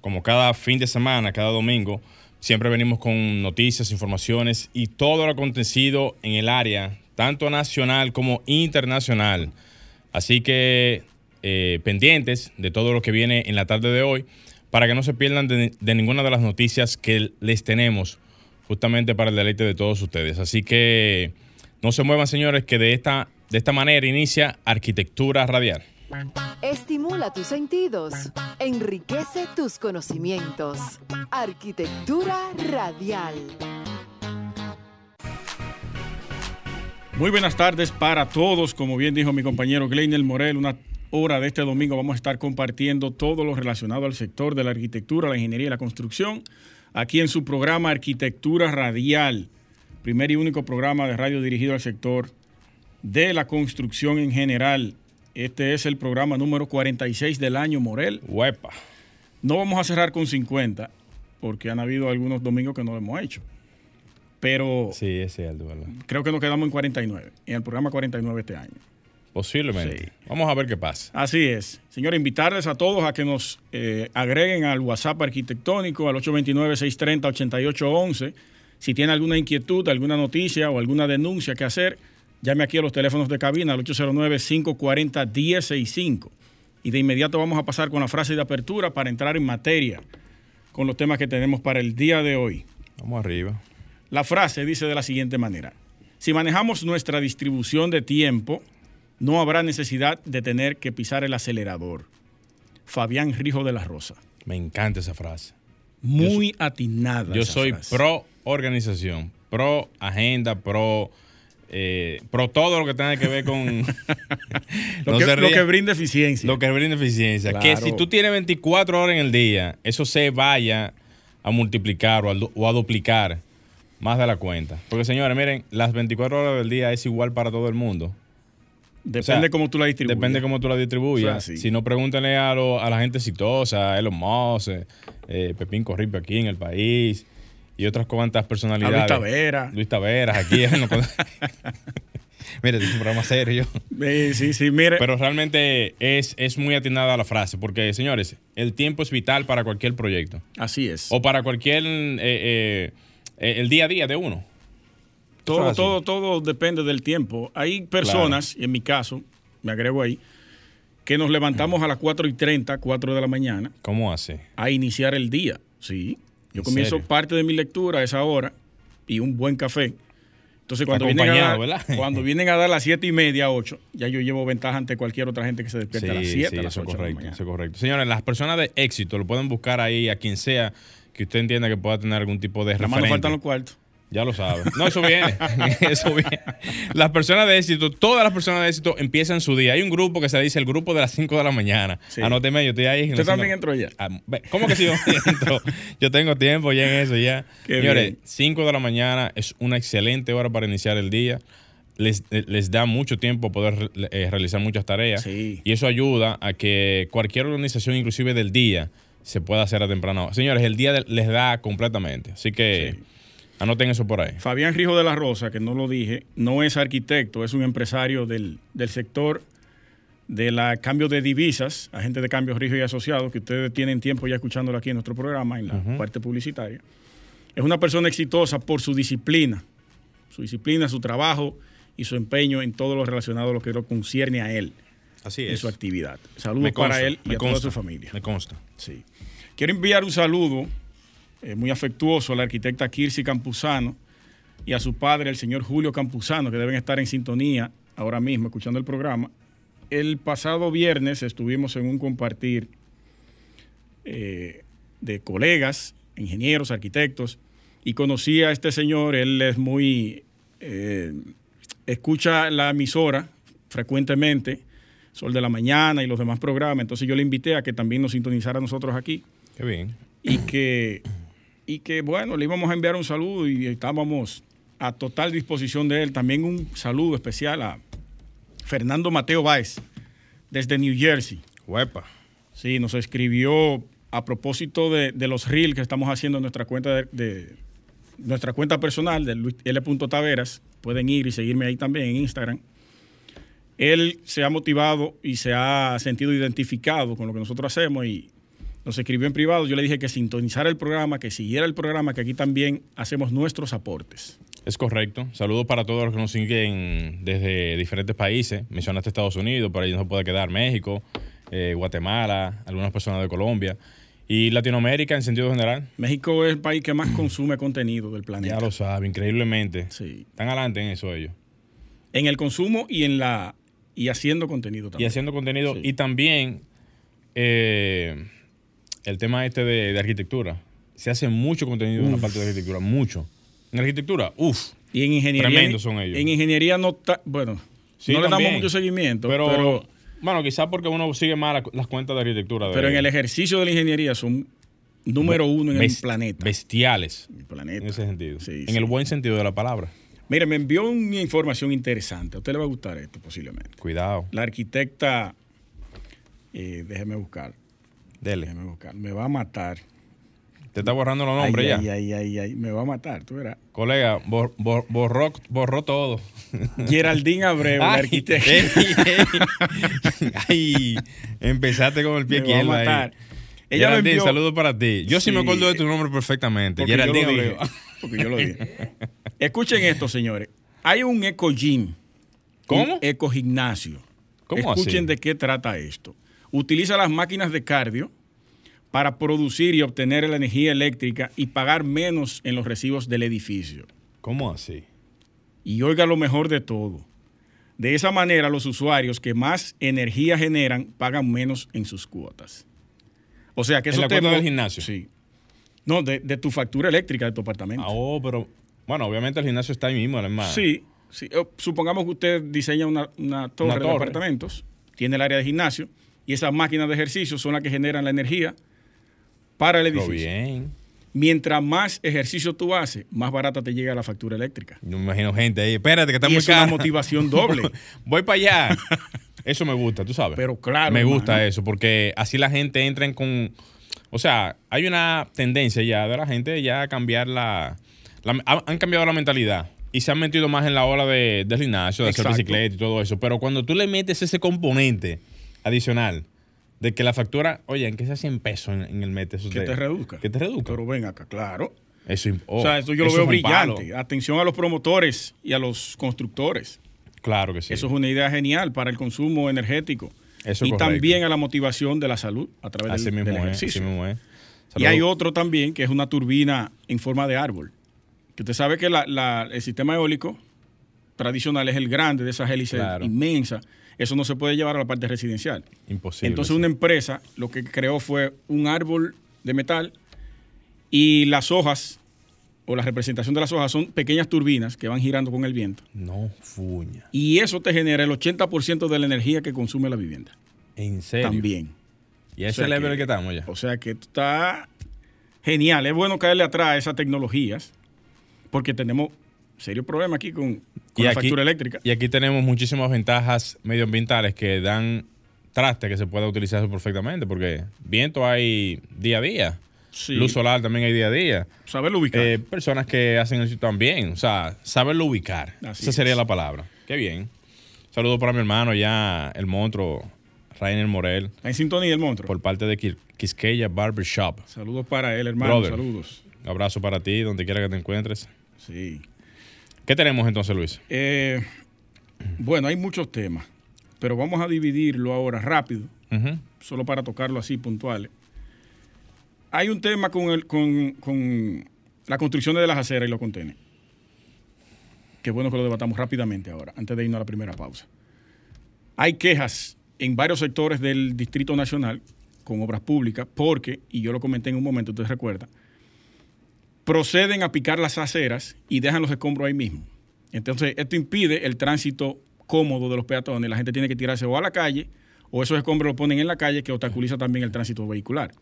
como cada fin de semana, cada domingo, siempre venimos con noticias, informaciones y todo lo acontecido en el área, tanto nacional como internacional. Así que eh, pendientes de todo lo que viene en la tarde de hoy para que no se pierdan de, de, ninguna de las noticias que les tenemos justamente para el deleite de todos ustedes. Así que no se muevan, señores, que de esta, de esta manera inicia Arquitectura Radial. Estimula tus sentidos, enriquece tus conocimientos. Arquitectura radial. Muy buenas tardes para todos. Como bien dijo mi compañero Gleinel Morel, una hora de este domingo vamos a estar compartiendo todo lo relacionado al sector de la arquitectura, la ingeniería y la construcción aquí en su programa Arquitectura Radial, primer y único programa de radio dirigido al sector de la construcción en general. Este es el programa número 46 del año, Morel. Huepa. No vamos a cerrar con 50, porque han habido algunos domingos que no lo hemos hecho. Pero. Sí, es cierto, ¿verdad? Creo que nos quedamos en 49, en el programa 49 este año. Posiblemente. Sí. Vamos a ver qué pasa. Así es. Señor, invitarles a todos a que nos eh, agreguen al WhatsApp arquitectónico al 829-630-8811. Si tiene alguna inquietud, alguna noticia o alguna denuncia que hacer, llame aquí a los teléfonos de cabina al 809-540-1065. Y de inmediato vamos a pasar con la frase de apertura para entrar en materia con los temas que tenemos para el día de hoy. Vamos arriba. La frase dice de la siguiente manera. Si manejamos nuestra distribución de tiempo, no habrá necesidad de tener que pisar el acelerador. Fabián Rijo de la Rosa. Me encanta esa frase. Muy yo, atinada. Yo soy frase. pro organización, pro agenda, pro eh, pro todo lo que tenga que ver con lo, no que, lo, que, brinda eficiencia. Lo que brinda eficiencia. Claro. Que si tú tienes 24 horas en el día, eso se vaya a multiplicar o a, o a duplicar más de la cuenta. Porque señores, miren, las 24 horas del día es igual para todo el mundo. Depende o sea, cómo tú la distribuyes. Depende cómo tú la distribuyas. O sea, sí. Si no, pregúntale a, lo, a, la gente exitosa, a Elon Musk, eh, Pepín Corripe aquí en el país y otras cuantas personalidades. A Luis Taveras. Luis Taveras, aquí. mire, es un programa serio. Sí, sí, sí, mire. Pero realmente es, es muy atinada la frase, porque, señores, el tiempo es vital para cualquier proyecto. Así es. O para cualquier. Eh, eh, el día a día de uno. Todo, todo, todo depende del tiempo. Hay personas, claro. y en mi caso, me agrego ahí, que nos levantamos a las 4 y 30, 4 de la mañana. ¿Cómo hace? A iniciar el día, sí. Yo comienzo serio? parte de mi lectura a esa hora y un buen café. Entonces, cuando vienen, a dar, cuando vienen a dar las 7 y media, 8, ya yo llevo ventaja ante cualquier otra gente que se despierta sí, a las 7, sí, a las 8 correcto, de la mañana. Eso es correcto. Señores, las personas de éxito lo pueden buscar ahí a quien sea que usted entienda que pueda tener algún tipo de Nada referente. más nos faltan los cuartos. Ya lo sabe. No, eso viene. eso viene. Las personas de éxito, todas las personas de éxito empiezan su día. Hay un grupo que se dice el grupo de las 5 de la mañana. Sí. Anóteme, yo estoy ahí. ¿Usted también entró ya? Ah, ¿Cómo que sí yo entro? yo tengo tiempo ya en eso ya. Qué Señores, 5 de la mañana es una excelente hora para iniciar el día. Les, les, da mucho tiempo poder eh, realizar muchas tareas sí. y eso ayuda a que cualquier organización, inclusive del día, se pueda hacer a temprano. Señores, el día de, les da completamente. Así que sí. Anoten eso por ahí. Fabián Rijo de la Rosa, que no lo dije, no es arquitecto, es un empresario del, del sector de la cambio de divisas, agente de cambio Rijo y asociados, que ustedes tienen tiempo ya escuchándolo aquí en nuestro programa, en la uh -huh. parte publicitaria. Es una persona exitosa por su disciplina, su disciplina, su trabajo y su empeño en todo lo relacionado a lo que lo concierne a él. Así es. En su actividad. Saludos consta, para él y a consta, toda su familia. Me consta. Sí. Quiero enviar un saludo eh, muy afectuoso a la arquitecta Kirsi Campuzano y a su padre, el señor Julio Campuzano, que deben estar en sintonía ahora mismo escuchando el programa. El pasado viernes estuvimos en un compartir eh, de colegas, ingenieros, arquitectos, y conocí a este señor, él es muy... Eh, escucha la emisora frecuentemente, Sol de la Mañana y los demás programas, entonces yo le invité a que también nos sintonizara a nosotros aquí. Qué bien. Y que y que bueno, le íbamos a enviar un saludo y estábamos a total disposición de él. También un saludo especial a Fernando Mateo Báez, desde New Jersey. Huepa. Sí, nos escribió a propósito de, los reels que estamos haciendo en nuestra cuenta de, nuestra cuenta personal de L. Taveras. Pueden ir y seguirme ahí también en Instagram. Él se ha motivado y se ha sentido identificado con lo que nosotros hacemos y nos escribió en privado. Yo le dije que sintonizara el programa, que siguiera el programa, que aquí también hacemos nuestros aportes. Es correcto. Saludos para todos los que nos siguen desde diferentes países. Mencionaste Estados Unidos, por ahí no se puede quedar México, eh, Guatemala, algunas personas de Colombia. ¿Y Latinoamérica en sentido general? México es el país que más consume contenido del planeta. Ya lo sabe, increíblemente. Sí. Están adelante en eso ellos. En el consumo y en la y haciendo contenido también. Y haciendo contenido. Y también eh, el tema este de, arquitectura. Se hace mucho contenido en la parte de arquitectura, mucho. En arquitectura, uff. Y en ingeniería. Tremendos son ellos. En ingeniería no está. Bueno, no le damos mucho seguimiento. pero bueno, quizás porque uno sigue más las cuentas de arquitectura. pero en el ejercicio de la ingeniería son número uno en el planeta. Bestiales. El planeta. En ese sentido. en el buen sentido de la palabra. Mire, me envió una información interesante. A usted le va a gustar esto posiblemente. Cuidado. La arquitecta, eh, déjeme buscar. Dele. Me va a matar. Te está borrando los nombres ya. Ay, ay, ay, ay, me va a matar, tú verás. Colega, borró, borró todo. Geraldine Abreu, la arquitecta. ay, empezaste con el pie me Va a matar. Ella Geraldine, saludos para ti. Yo sí, me acuerdo de tu nombre perfectamente. Geraldine Abreu. Porque yo lo dije. Escuchen esto, señores. Hay un eco gym. ¿Cómo? Un eco gimnasio. ¿Cómo Escuchen de qué trata esto. Utiliza las máquinas de cardio para producir y obtener la energía eléctrica y pagar menos en los recibos del edificio. ¿Cómo así? Y oiga lo mejor de todo. De esa manera, los usuarios que más energía generan pagan menos en sus cuotas. O sea que eso ¿En la cuota del gimnasio? Sí. No, de, tu factura eléctrica de tu apartamento. Ah, oh, pero bueno, obviamente el gimnasio está ahí mismo, además. Sí, sí. Supongamos que usted diseña una, torre, de apartamentos, tiene el área de gimnasio y esas máquinas de ejercicio son las que generan la energía para el edificio. bien. Mientras más ejercicio tú haces, más barata te llega la factura eléctrica. Yo me imagino gente ahí, espérate que está y muy es una motivación doble. Voy para allá. Eso me gusta, tú sabes. Pero claro. Me gusta eso, porque así la gente entra en con... O sea, hay una tendencia ya de la gente ya a cambiar la... han cambiado la mentalidad y se han metido más en la ola de, del gimnasio, de hacer bicicleta y todo eso. Pero cuando tú le metes ese componente adicional, de que la factura, oye, en que sea 100 pesos en, el mete. que te reduzca. Que te reduzca. Pero ven acá, claro. Eso, o sea, eso yo lo veo brillante. Atención a los promotores y a los constructores. Claro que sí. Eso es una idea genial para el consumo energético. Eso y también a la motivación de la salud a través del, mismo ejercicio. Y hay otro también que es una turbina en forma de árbol. Que usted sabe que el sistema eólico tradicional es el grande de esas hélices inmensas eso no se puede llevar a la parte residencial. Imposible. Entonces una empresa lo que creó fue un árbol de metal y las hojas o la representación de las hojas son pequeñas turbinas que van girando con el viento. No, fuña. Y eso te genera el 80% de la energía que consume la vivienda. ¿En serio? También. Y ese es el level que estamos ya. O sea que está genial. Es bueno caerle atrás a esas tecnologías porque tenemos serio problema aquí con, la factura eléctrica. Y aquí tenemos muchísimas ventajas medioambientales que dan traste que se pueda utilizar perfectamente, porque viento hay día a día. Luz solar también hay día a día. Saberlo ubicar. Eh, personas que hacen eso también. O sea, saberlo ubicar. Esa sería la palabra. Qué bien. Saludos para mi hermano ya, el monstruo, Rainer Morel. en sintonía el monstruo. Por parte de Quisqueya Barbershop. Saludos para él, hermano. Saludos. Un abrazo para ti, donde quiera que te encuentres. Sí. ¿Qué tenemos entonces, Luis? Eh, bueno, hay muchos temas, pero vamos a dividirlo ahora rápido, solo para tocarlo así puntuales. Hay un tema con, el, con, la construcción de las aceras y los contenedores. Qué bueno que lo debatamos rápidamente ahora, antes de irnos a la primera pausa. Hay quejas en varios sectores del Distrito Nacional con obras públicas porque, y yo lo comenté en un momento, usted recuerda, proceden a picar las aceras y dejan los escombros ahí mismo. Entonces, esto impide el tránsito cómodo de los peatones. La gente tiene que tirarse o a la calle o esos escombros los ponen en la calle que obstaculiza también el tránsito vehicular.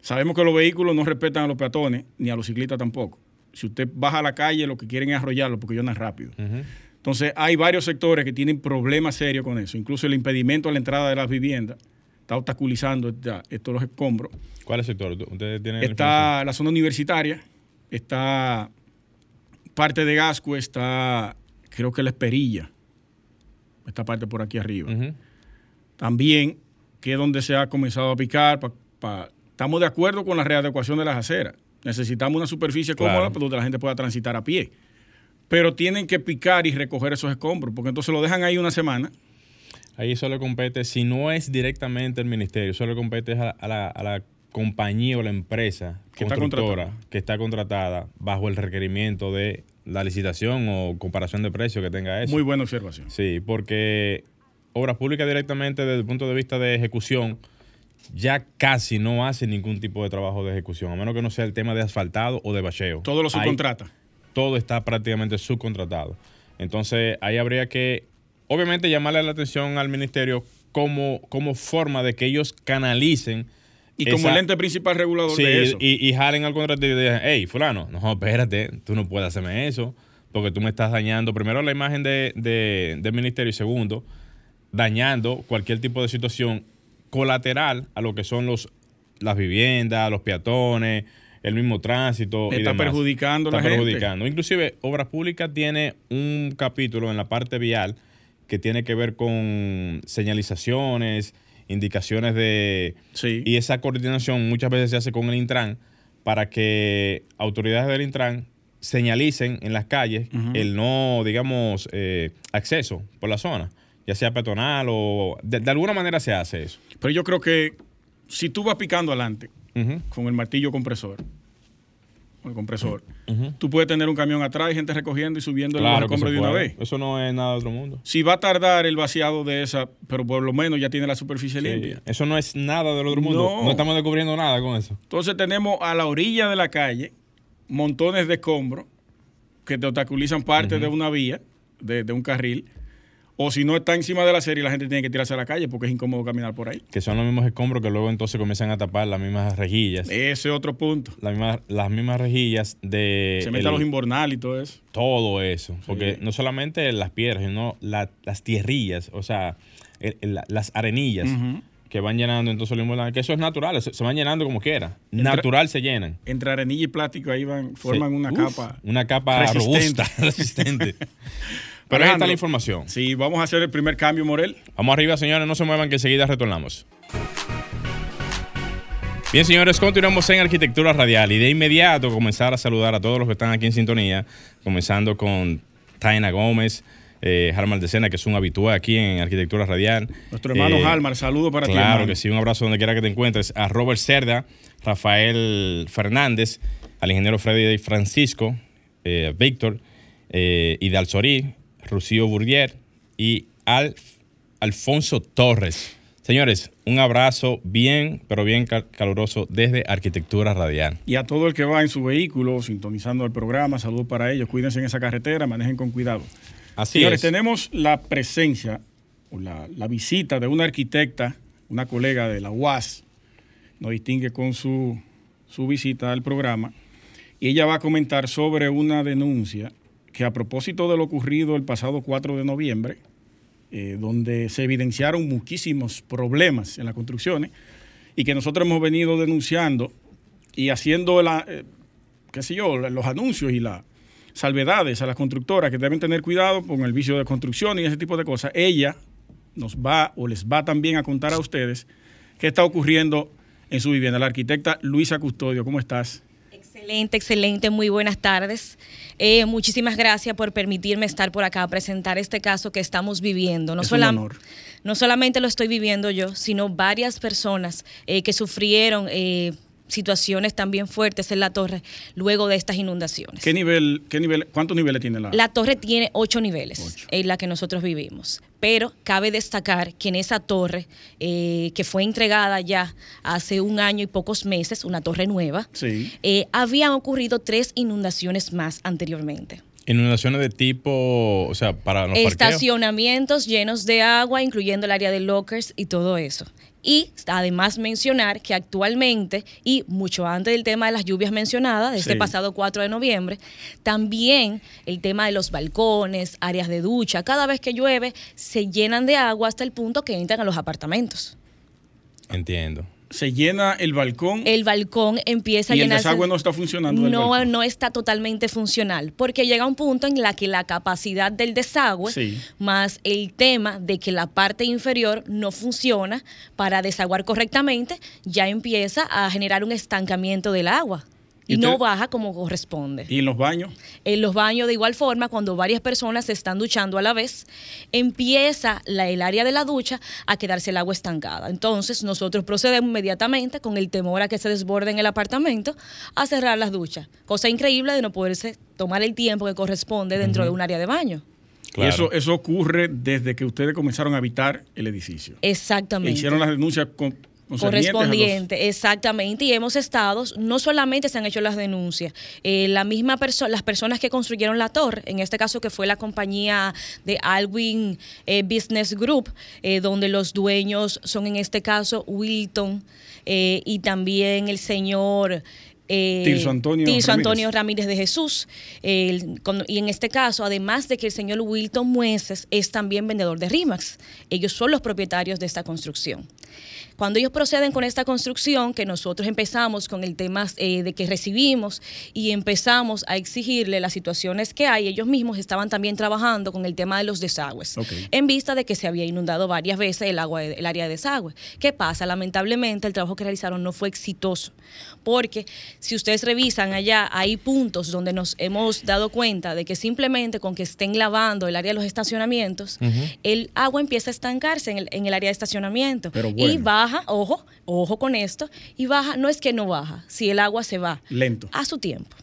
Sabemos que los vehículos no respetan a los peatones ni a los ciclistas tampoco. Si usted baja a la calle, lo que quieren es arrollarlo porque ellos andan rápido. Entonces, hay varios sectores que tienen problemas serios con eso. Incluso el impedimento a la entrada de las viviendas está obstaculizando estos los escombros. ¿Cuál es el sector? ¿Ustedes tienen Está la zona universitaria, está parte de Gasco, está creo que la Esperilla, esta parte por aquí arriba. También, que es donde se ha comenzado a picar, pa- pa- estamos de acuerdo con la readecuación de las aceras. Necesitamos una superficie Claro. cómoda pues, donde la gente pueda transitar a pie. Pero tienen que picar y recoger esos escombros, porque entonces lo dejan ahí una semana. Ahí eso le compete, si no es directamente el ministerio, eso le compete a, a la, a la compañía o la empresa Que está constructora contratada. que está contratada bajo el requerimiento de la licitación o comparación de precios que tenga eso. Muy buena observación. Sí, porque obras públicas directamente desde el punto de vista de ejecución ya casi no hace ningún tipo de trabajo de ejecución, a menos que no sea el tema de asfaltado o de bacheo. Todo lo Ahí subcontrata. todo está prácticamente subcontratado. Entonces, ahí habría que, obviamente, llamarle la atención al ministerio como, como forma de que ellos canalicen. Y como el ente principal regulador Sí, de eso. y, y jalen al contrato y digan, hey, fulano, no, espérate, tú no puedes hacerme eso, porque tú me estás dañando, primero, la imagen de, de- del ministerio y segundo, dañando cualquier tipo de situación colateral a lo que son los las viviendas, los peatones, el mismo tránsito. Le y está demás. perjudicando Está la gente. perjudicando. Inclusive, Obras Públicas tiene un capítulo en la parte vial que tiene que ver con señalizaciones, indicaciones de... Sí. Y esa coordinación muchas veces se hace con el Intran para que autoridades del Intran señalicen en las calles el no, digamos, eh, acceso por la zona, ya sea peatonal o... De, de alguna manera se hace eso. Pero yo creo que si tú vas picando adelante con el martillo compresor, con el compresor, ujú. tú puedes tener un camión atrás y gente recogiendo y subiendo Claro se escombros de una vez. Eso no es nada de otro mundo. Si va a tardar el vaciado de esa, pero por lo menos ya tiene la superficie Sí, limpia. Eso no es nada del otro mundo. No. No. estamos descubriendo nada con eso. Entonces tenemos a la orilla de la calle montones de escombros que te obstaculizan parte de una vía, de, de un carril. O si no está encima de la serie, la gente tiene que tirarse a la calle porque es incómodo caminar por ahí. Que son los mismos escombros que luego entonces comienzan a tapar las mismas rejillas. Ese es otro punto. Las mismas, las mismas rejillas de Se mete a el- los invernales y todo eso. todo eso. Porque no solamente las piedras, sino la- las tierrillas, o sea, el- el- la- las arenillas que van llenando entonces los invernales, que eso es natural, se, van llenando como quiera. Natural se llenan. Entre arenilla y plástico ahí van, forman Sí. una Uf, capa. Una capa resistente. robusta, resistente. Pero ahí está la información. Sí, vamos a hacer el primer cambio, Morel. Vamos arriba, señores, no se muevan que enseguida retornamos. Bien, señores, continuamos en Arquitectura Radial y de inmediato comenzar a saludar a todos los que están aquí en sintonía, comenzando con Taina Gómez, eh, Harmal de Sena, que es un habitual aquí en Arquitectura Radial. Nuestro hermano Eh, saludo para ti. Claro que sí, un abrazo donde quiera que te encuentres. A Robert Cerda, Rafael Fernández, al ingeniero Freddy Francisco, eh, Víctor, eh, y de Alzorí, Rocío Burdier y al Alfonso Torres. Señores, un abrazo bien, pero bien cal- caluroso desde Arquitectura Radial. Y a todo el que va en su vehículo sintonizando el programa, saludos para ellos. Cuídense en esa carretera, manejen con cuidado. Así Señores, es. tenemos la presencia o la, la visita de una arquitecta, una colega de la UAS, nos distingue con su, su visita al programa, y ella va a comentar sobre una denuncia que a propósito de lo ocurrido el pasado 4 de noviembre, eh, donde se evidenciaron muchísimos problemas en las construcciones y que nosotros hemos venido denunciando y haciendo la, eh, qué sé yo, los anuncios y las salvedades a las constructoras que deben tener cuidado con el vicio de construcción y ese tipo de cosas. Ella nos va o les va también a contar a ustedes qué está ocurriendo en su vivienda. La arquitecta Luisa Custodio, ¿cómo estás? Excelente, excelente, muy buenas tardes. Eh, muchísimas gracias por permitirme estar por acá a presentar este caso que estamos viviendo. No, Es un solam- honor. no solamente lo estoy viviendo yo, sino varias personas eh, que sufrieron eh, situaciones también fuertes en la torre luego de estas inundaciones. ¿Qué nivel, qué nivel, cuántos niveles tiene la? La torre tiene ocho niveles Ocho. en la que nosotros vivimos, pero cabe destacar que en esa torre, eh, que fue entregada ya hace un año y pocos meses, una torre nueva, Sí. eh, habían ocurrido tres inundaciones más anteriormente. Inundaciones de tipo, o sea, para los parqueos. Estacionamientos llenos de agua, incluyendo el área de lockers y todo eso. Y además mencionar que actualmente, y mucho antes del tema de las lluvias mencionadas, de este Sí. pasado 4 de noviembre, también el tema de los balcones, áreas de ducha, cada vez que llueve se llenan de agua hasta el punto que entran a los apartamentos. Entiendo. Se llena el balcón El balcón empieza a y el llenarse. desagüe no está funcionando. del no, balcón. no está totalmente funcional, porque llega un punto en la que la capacidad del desagüe, Sí. más el tema de que la parte inferior no funciona para desaguar correctamente, ya empieza a generar un estancamiento del agua y, ¿Y no baja como corresponde. ¿Y en los baños? En los baños, de igual forma, cuando varias personas se están duchando a la vez, empieza la- el área de la ducha a quedarse el agua estancada. Entonces, nosotros procedemos inmediatamente, con el temor a que se desborde en el apartamento, a cerrar las duchas. Cosa increíble de no poderse tomar el tiempo que corresponde dentro de un área de baño. Claro. Y eso, eso ocurre desde que ustedes comenzaron a habitar el edificio. E Exactamente. hicieron las denuncias con, correspondiente, exactamente. Y hemos estado, no solamente se han hecho las denuncias, eh, la misma persona, las personas que construyeron la torre, en este caso que fue la compañía de Alwin eh, Business Group, eh, donde los dueños son en este caso Wilton y también el señor eh, Tirso Antonio Tirso Ramírez. Antonio Ramírez de Jesús. Con- y en este caso, además de que el señor Wilton Mueces es también vendedor de RIMAX, ellos son los propietarios de esta construcción. Cuando ellos proceden con esta construcción, que nosotros empezamos con el tema eh, de que recibimos y empezamos a exigirle las situaciones que hay, ellos mismos estaban también trabajando con el tema de los desagües, en vista de que se había inundado varias veces el, agua, el área de desagüe. ¿Qué pasa? Lamentablemente el trabajo que realizaron no fue exitoso, porque si ustedes revisan allá, hay puntos donde nos hemos dado cuenta de que simplemente con que estén lavando el área de los estacionamientos, el agua empieza a estancarse en el, en el área de estacionamiento Pero y bueno. Baja, ojo, ojo con esto, y baja, no es que no baja, si el agua se va Lento. a su tiempo.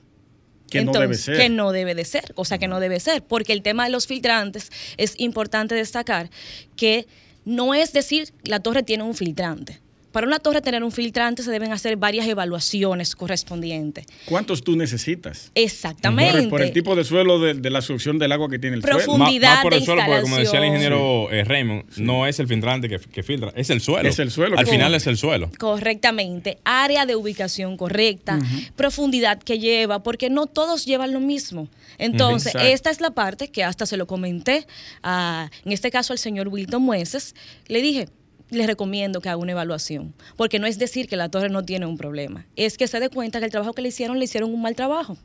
Que no debe ser. Que no debe de ser, cosa que no debe ser, porque el tema de los filtrantes es importante destacar que no es decir la torre tiene un filtrante. Para una torre tener un filtrante se deben hacer varias evaluaciones correspondientes. ¿Cuántos tú necesitas? Exactamente. Por, por el tipo de suelo de, de la succión del agua que tiene el suelo. Profundo. Má- Profundidad más por el de suelo, porque como decía el ingeniero eh, Raymond, no es el filtrante que, que filtra, es el suelo. Es el suelo Al final es el suelo. Correctamente. Área de ubicación correcta, profundidad que lleva, porque no todos llevan lo mismo. Entonces, Exacto. esta es la parte que hasta se lo comenté, a, en este caso al señor Wilton Mueces, le dije, les recomiendo que haga una evaluación, porque no es decir que la torre no tiene un problema, es que se dé cuenta que el trabajo que le hicieron, le hicieron un mal trabajo.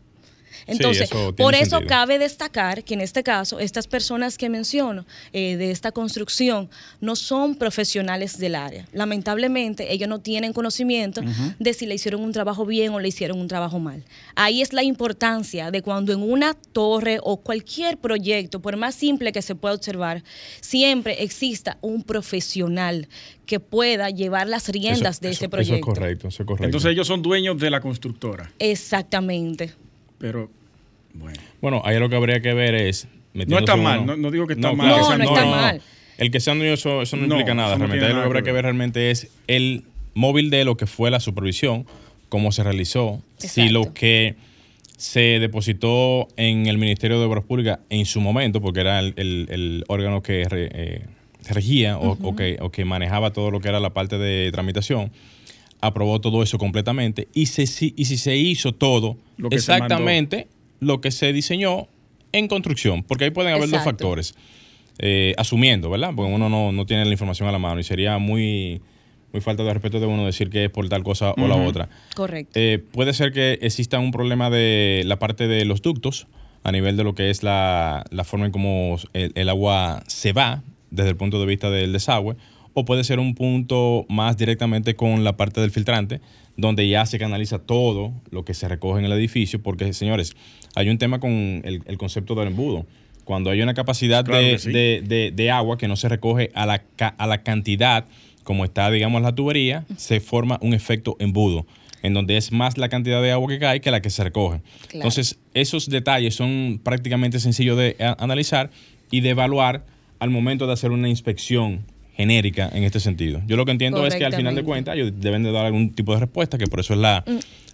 Entonces, eso por eso sentido. cabe destacar que en este caso, estas personas que menciono eh, de esta construcción no son profesionales del área. Lamentablemente, ellos no tienen conocimiento de si le hicieron un trabajo bien o le hicieron un trabajo mal. Ahí es la importancia de cuando en una torre o cualquier proyecto, por más simple que se pueda observar, siempre exista un profesional que pueda llevar las riendas Eso- de eso- ese proyecto. Eso es correcto, eso es correcto. Entonces ellos son dueños de la constructora. Exactamente. Pero, bueno. Bueno, ahí lo que habría que ver es. metiéndose está mal, uno- no- no digo que está mal. claro, No, no está mal. El que sean dueños, eso, eso no, No, implica nada. no realmente ahí lo que habría que ver. realmente es el móvil de lo que fue la supervisión, cómo se realizó, si lo que se depositó en el Ministerio de Obras Públicas en su momento, porque era el, el- el órgano que re- eh, regía o, o que, o que manejaba todo lo que era la parte de tramitación, aprobó todo eso completamente. Y, se, si, y si se hizo todo Lo que se exactamente lo que se diseñó en construcción, porque ahí pueden haber dos Exacto. factores. Eh, asumiendo, ¿verdad? Porque uno no, no tiene la información a la mano y sería muy, muy falta de respeto de uno decir que es por tal cosa o la otra. Correcto. Eh, puede ser que exista un problema de la parte de los ductos a nivel de lo que es la, la forma en cómo el, el agua se va desde el punto de vista del desagüe, o puede ser un punto más directamente con la parte del filtrante, donde ya se canaliza todo lo que se recoge en el edificio, porque señores, hay un tema con el, el concepto del embudo. Cuando hay una capacidad Claro de, sí. de- de- de agua que no se recoge a la, a la cantidad como está, digamos, la tubería, se forma un efecto embudo, en donde es más la cantidad de agua que cae que la que se recoge. Claro. Entonces, esos detalles son prácticamente sencillos de analizar y de evaluar al momento de hacer una inspección genérica en este sentido. Yo lo que entiendo es que al final de cuentas ellos deben de dar algún tipo de respuesta, que por eso es la,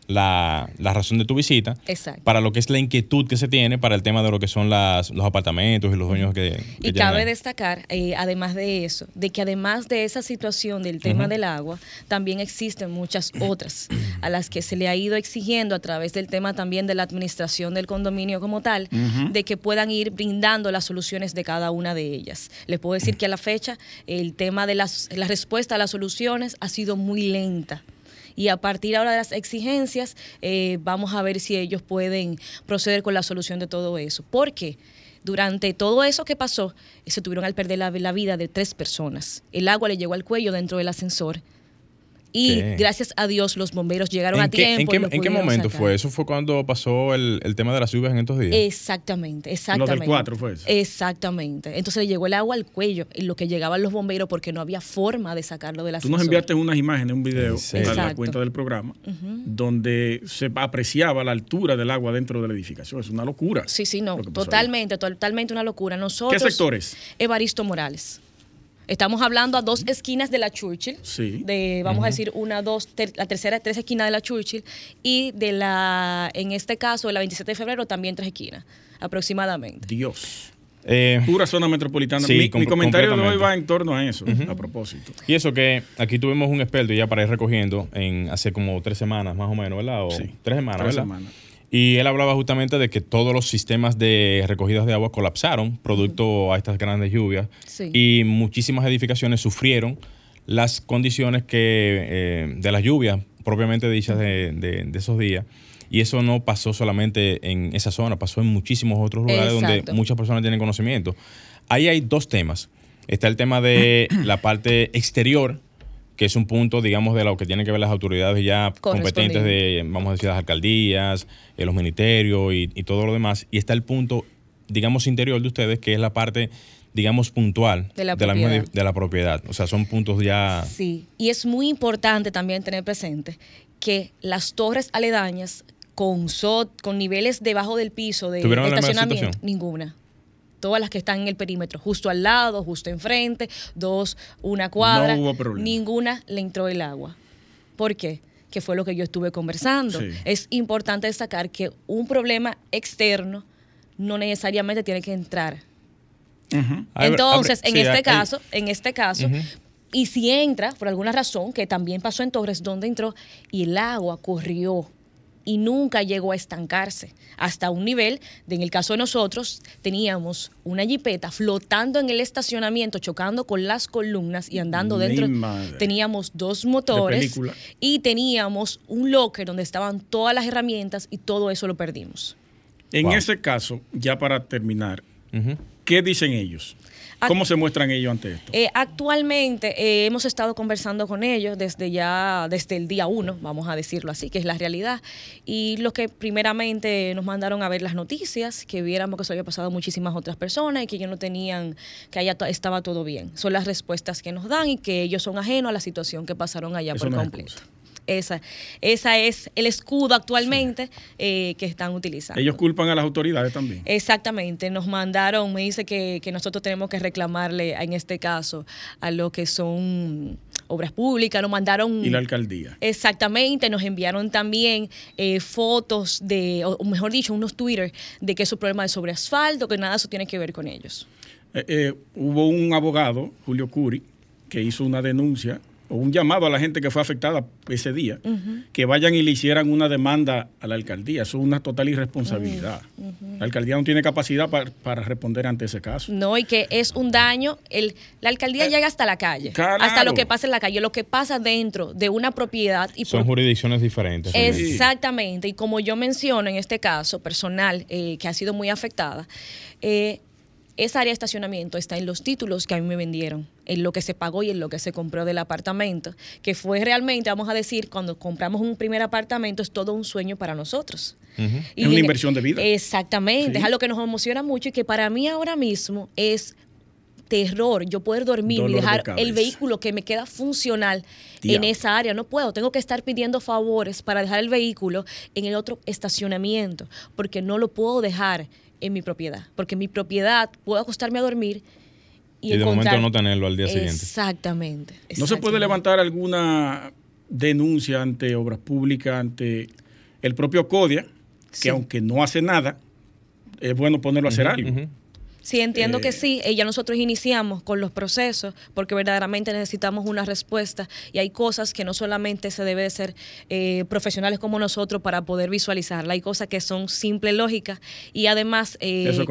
la, la razón de tu visita, Exacto. para lo que es la inquietud que se tiene para el tema de lo que son las, los apartamentos y los dueños que... que Y cabe ahí. destacar, eh, además de eso, de que además de esa situación del tema del agua, también existen muchas otras a las que se le ha ido exigiendo a través del tema también de la administración del condominio como tal, de que puedan ir brindando las soluciones de cada una de ellas. Les puedo decir que a la fecha el tema de las, la respuesta a las soluciones ha sido muy lenta. Y a partir ahora de las exigencias, eh, vamos a ver si ellos pueden proceder con la solución de todo eso. Porque durante todo eso que pasó, eh, se tuvieron al perder la, la vida de tres personas. El agua le llegó al cuello dentro del ascensor. Y ¿Qué? gracias a Dios los bomberos llegaron ¿En a qué, tiempo. en qué- lo en qué momento sacar. fue? ¿Eso fue cuando pasó el, el tema de las lluvias en estos días? Exactamente, exactamente. cuatro fue eso. Exactamente. Entonces le llegó el agua al cuello, en lo que llegaban los bomberos porque no había forma de sacarlo del Tú ascensor. nos enviaste unas imágenes, un video a la cuenta del programa, donde se apreciaba la altura del agua dentro de la edificación. Es una locura. Sí, sí, no, lo ahí. totalmente, totalmente una locura. Nosotros, ¿Qué sectores? Evaristo Morales. Estamos hablando a dos esquinas de la Churchill. Sí. De, vamos a decir, una, dos, ter- la tercera, tres esquinas de la Churchill. Y de la, en este caso, de la 27 de febrero, también tres esquinas, aproximadamente. Dios. Eh, Pura zona metropolitana. Sí, mi, com- mi comentario de hoy va en torno a eso, a propósito. y eso que aquí tuvimos un experto ya para ir recogiendo en hace como tres semanas más o menos, ¿verdad? O Sí, tres semanas, tres ¿verdad? semanas. Y él hablaba justamente de que todos los sistemas de recogidas de agua colapsaron producto a estas grandes lluvias Sí. y muchísimas edificaciones sufrieron las condiciones que eh, de las lluvias propiamente dichas de, de- de esos días. Y eso no pasó solamente en esa zona, pasó en muchísimos otros lugares donde muchas personas tienen conocimiento. Ahí hay dos temas. Está el tema de la parte exterior, que es un punto, digamos, de lo que tienen que ver las autoridades ya competentes de, vamos a decir, las alcaldías, eh, los ministerios y, y todo lo demás. Y está el punto, digamos, interior de ustedes, que es la parte, digamos, puntual De la misma propiedad. de la propiedad. O sea, son puntos ya... Sí, y es muy importante también tener presente que las torres aledañas con SOT, con niveles debajo del piso de ¿Tuvieron la misma estacionamiento, ninguna. Todas las que están en el perímetro, justo al lado, justo enfrente, dos, una cuadra, No hubo problema. ninguna le entró el agua. ¿Por qué? Que fue lo que yo estuve conversando. Sí. Es importante destacar que un problema externo no necesariamente tiene que entrar Ujú. Abre- entonces, abre- en sí, este hay- caso, en este caso, y si entra por alguna razón, que también pasó en Torres, donde entró, y el agua corrió y nunca llegó a estancarse hasta un nivel de, en el caso de nosotros, teníamos una jipeta flotando en el estacionamiento, chocando con las columnas y andando Mi dentro. madre. Teníamos dos motores y teníamos un locker donde estaban todas las herramientas y todo eso lo perdimos. En Wow. ese caso, ya para terminar. ¿qué dicen ellos? ¿Cómo se muestran ellos ante esto? Eh, actualmente eh, hemos estado conversando con ellos desde ya, desde el día uno, vamos a decirlo así, que es la realidad. Y los que primeramente nos mandaron a ver las noticias, que viéramos que eso había pasado a muchísimas otras personas y que ellos no tenían, que allá estaba todo bien. Son las respuestas que nos dan y que ellos son ajenos a la situación que pasaron allá Eso por no completo. Esa, esa es el escudo actualmente eh, que están utilizando. Ellos culpan a las autoridades también. Exactamente, nos mandaron, me dice que, que nosotros tenemos que reclamarle en este caso a lo que son obras públicas, nos mandaron... Y la alcaldía. Exactamente, nos enviaron también eh, fotos de, o mejor dicho, unos Twitter de que es un problema de sobre asfalto, que nada eso tiene que ver con ellos. Eh, eh, hubo un abogado, Julio Curi, que hizo una denuncia o un llamado a la gente que fue afectada ese día, que vayan y le hicieran una demanda a la alcaldía. Eso es una total irresponsabilidad. La alcaldía no tiene capacidad pa- para responder ante ese caso. No, y que es un daño, el, la alcaldía llega hasta la calle, Eh, claro. hasta lo que pasa en la calle, lo que pasa dentro de una propiedad y Son por- jurisdicciones diferentes. Exactamente, y como yo menciono en este caso personal, eh, que ha sido muy afectada, eh, esa área de estacionamiento está en los títulos que a mí me vendieron, en lo que se pagó y en lo que se compró del apartamento, que fue realmente, vamos a decir, cuando compramos un primer apartamento es todo un sueño para nosotros. Y Es una inversión de vida. Exactamente, Sí. es algo que nos emociona mucho y que para mí ahora mismo es terror yo poder dormir Dolor y de dejar el vehículo que me queda funcional en esa área. No puedo, tengo que estar pidiendo favores para dejar el vehículo en el otro estacionamiento, porque no lo puedo dejar en mi propiedad, porque en mi propiedad puedo acostarme a dormir y, Y de momento no tenerlo al día siguiente. Exactamente. ¿No se puede levantar alguna denuncia ante obras públicas, ante el propio CODIA, que Sí. aunque no hace nada, es bueno ponerlo a hacer algo. Sí, entiendo Eh, que sí. Eh, ya nosotros iniciamos con los procesos porque verdaderamente necesitamos una respuesta y hay cosas que no solamente se debe de ser eh, profesionales como nosotros para poder visualizarla. Hay cosas que son simple lógica y además eh, Eso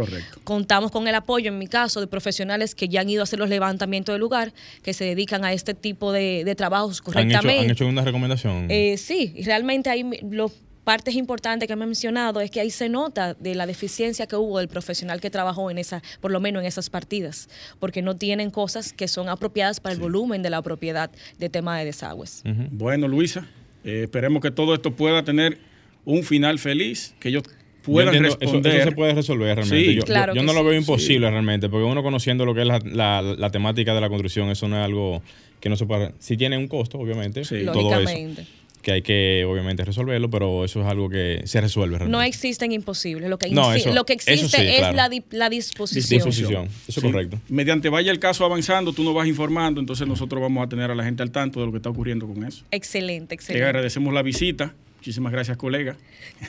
contamos con el apoyo, en mi caso, de profesionales que ya han ido a hacer los levantamientos del lugar, que se dedican a este tipo de, de trabajos ¿Han hecho, correctamente. han hecho una recomendación? Eh, sí, y realmente hay las partes importantes que me he mencionado es que ahí se nota de la deficiencia que hubo del profesional que trabajó en esa, por lo menos en esas partidas, porque no tienen cosas que son apropiadas para el volumen de la propiedad de tema de desagües. Bueno, Luisa, eh, esperemos que todo esto pueda tener un final feliz, que ellos Yo puedan entiendo, eso- responder. Eso, se puede resolver realmente. Sí. yo, yo- Claro yo no lo veo imposible realmente, porque uno conociendo lo que es la, la- la temática de la construcción, eso no es algo que no se puede. Si tiene un costo, obviamente, Sí. todo eso. Que hay que obviamente resolverlo, pero eso es algo que se resuelve realmente. No existen imposibles. Lo que, No, eso- lo que existe sí, es claro. la, di- la disposición. Disposición. Eso es Sí. correcto. Mediante vaya el caso avanzando, tú nos vas informando, entonces nosotros vamos a tener a la gente al tanto de lo que está ocurriendo con eso. Excelente, Te excelente. agradecemos la visita. Muchísimas gracias, colega.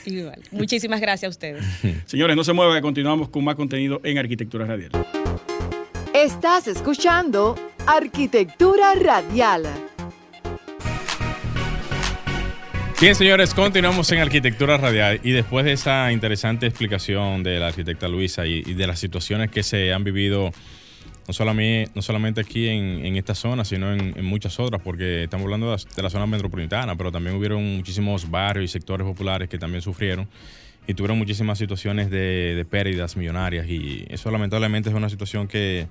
Igual. Muchísimas gracias a ustedes. Señores, no se muevan, continuamos con más contenido en Arquitectura Radial. Estás escuchando Arquitectura Radial. Bien, señores, continuamos en Arquitectura Radial y después de esa interesante explicación de la arquitecta Luisa y, de las situaciones que se han vivido, no solamente, no solamente aquí en, en esta zona, sino en, muchas otras, porque estamos hablando de la, de la zona metropolitana, pero también hubieron muchísimos barrios y sectores populares que también sufrieron y tuvieron muchísimas situaciones de, de pérdidas millonarias y eso lamentablemente es una situación que